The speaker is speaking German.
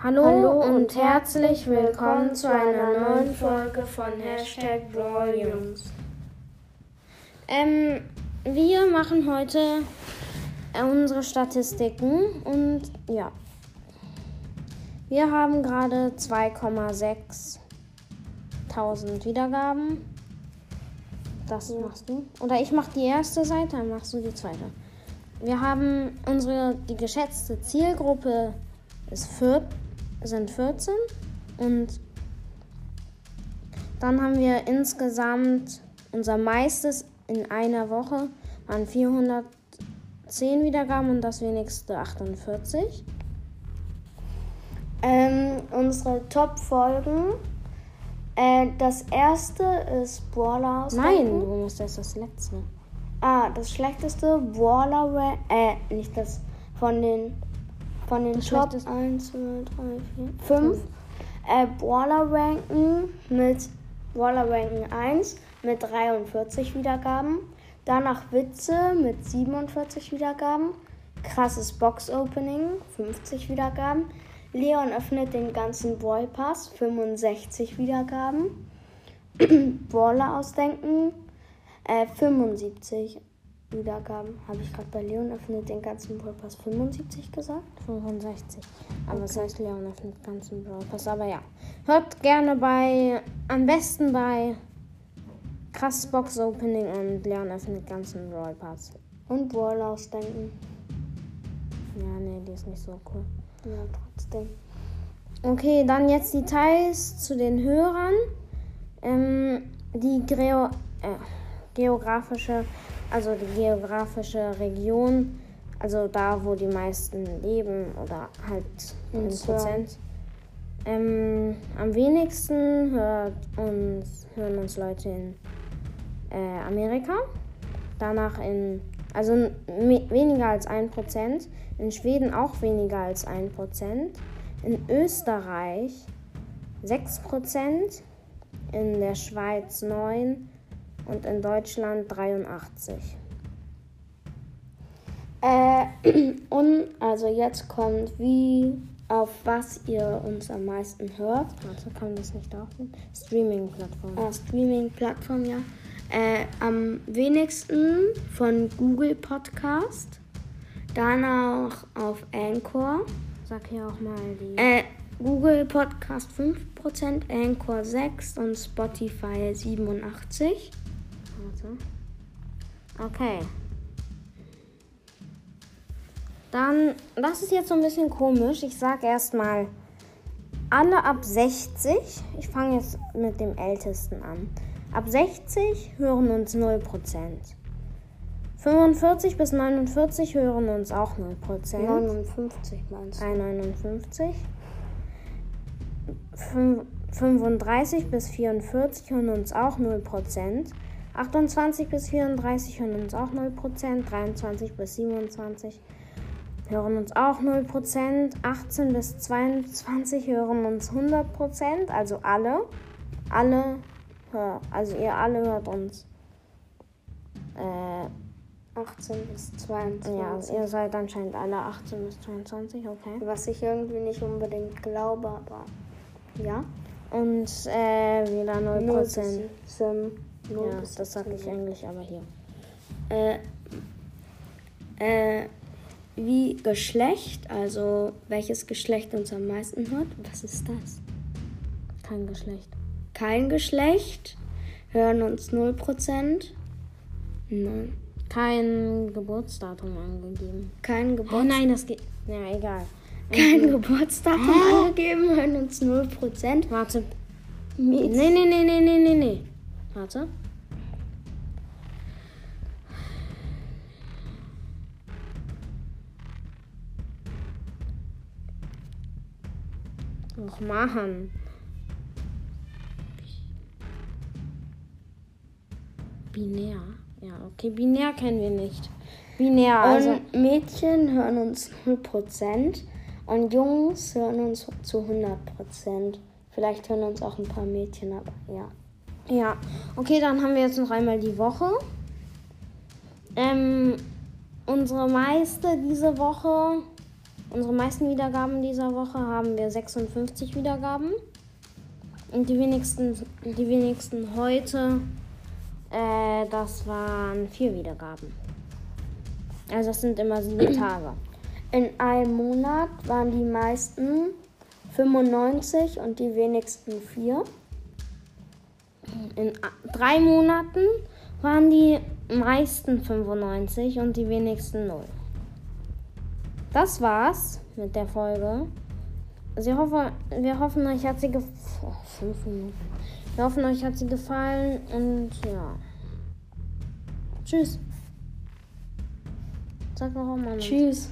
Hallo, Hallo und herzlich willkommen zu einer neuen Folge von Hashtag Volumes. Ähm, wir machen heute äh, unsere Statistiken und ja. Wir haben gerade 2,6 Tausend Wiedergaben. Das machst du. Oder ich mach die erste Seite, dann machst du die zweite. Wir haben unsere, die geschätzte Zielgruppe ist 4, sind 14 und dann haben wir insgesamt unser meistes in einer Woche waren 410 Wiedergaben und das wenigste 48. Ähm, unsere Top-Folgen. Äh, das erste ist Brawler aus. Nein, du musst erst das letzte. Ah, das schlechteste Brawler, äh, nicht das von den von den das Top 1, 2, 3, 4, 5 äh, Brawler ranken mit Brawler ranken 1 mit 43 Wiedergaben. Danach Witze mit 47 Wiedergaben. Krasses Box Opening 50 Wiedergaben. Leon öffnet den ganzen Brawl Pass 65 Wiedergaben. Brawler ausdenken äh, 75 Wiedergaben. Habe ich gerade bei Leon öffnet den ganzen Brawl Pass 75 gesagt? 65. Aber okay. was heißt Leon öffnet den ganzen Brawl Pass? Aber ja. Hört gerne bei, am besten bei Krass Box Opening und Leon öffnet den ganzen Brawl Pass. Und Brawl ausdenken. Ja, nee, die ist nicht so cool. Ja, trotzdem. Okay, dann jetzt Details zu den Hörern. Ähm, die Greo äh, geografische, also die geografische Region, also da, wo die meisten leben oder halt in Prozent. Ähm, am wenigsten hört uns, hören uns Leute in äh, Amerika, danach in, also weniger als 1%, in Schweden auch weniger als 1%, in Österreich 6%, in der Schweiz 9% und in Deutschland 83. Äh, und also jetzt kommt, wie auf was ihr uns am meisten hört. Warte, kann das nicht auch? Streaming-Plattform. Ah, Streaming-Plattform, ja. Äh, am wenigsten von Google Podcast. Danach auf Anchor. Sag hier auch mal die. Äh, Google Podcast 5%, Anchor 6% und Spotify 87. Warte. Okay. Dann, das ist jetzt so ein bisschen komisch. Ich sage erstmal alle ab 60. Ich fange jetzt mit dem Ältesten an. Ab 60 hören uns 0%. 45 bis 49 hören uns auch 0%. 59 meinst du? 59. 35 bis 44 hören uns auch 0%. 28 bis 34 hören uns auch 0%. 23 bis 27 hören uns auch 0%. 18 bis 22 hören uns 100%. Also alle. Alle also ihr alle hört uns. Äh, 18 bis 22. Ja, also ihr seid anscheinend alle 18 bis 22, okay. Was ich irgendwie nicht unbedingt glaube, aber ja. Und äh, wieder 0%. 0 Sim, ja, das sage ich eigentlich aber hier. Äh, äh, wie Geschlecht, also welches Geschlecht uns am meisten hört, was ist das? Kein Geschlecht kein Geschlecht, hören uns 0%. Nein. Kein Geburtsdatum angegeben. Kein Geburtsdatum. Oh nein, das geht. Ja, egal. Kein okay. Geburtsdatum Hä? angegeben, hören uns 0%. Warte. Nee, nee, nee, nee, nee, nee, nee. Warte. Och, Mann. Binär. Ja, okay, binär kennen wir nicht. Binär, also. Und Mädchen hören uns 0% und Jungs hören uns zu 100%. Vielleicht hören uns auch ein paar Mädchen, aber ja. Ja, okay, dann haben wir jetzt noch einmal die Woche. Ähm, unsere meiste diese Woche Unsere meisten Wiedergaben dieser Woche haben wir 56 Wiedergaben. Und die wenigsten, die wenigsten heute, äh, das waren vier Wiedergaben. Also das sind immer sieben Tage. In einem Monat waren die meisten 95 und die wenigsten 4. In drei Monaten waren die meisten 95 und die wenigsten 0. Das war's mit der Folge. Sie hoffe, wir hoffen, euch hat sie gefallen. Oh, wir hoffen, euch hat sie gefallen und ja. Tschüss. Sag noch einmal. Tschüss.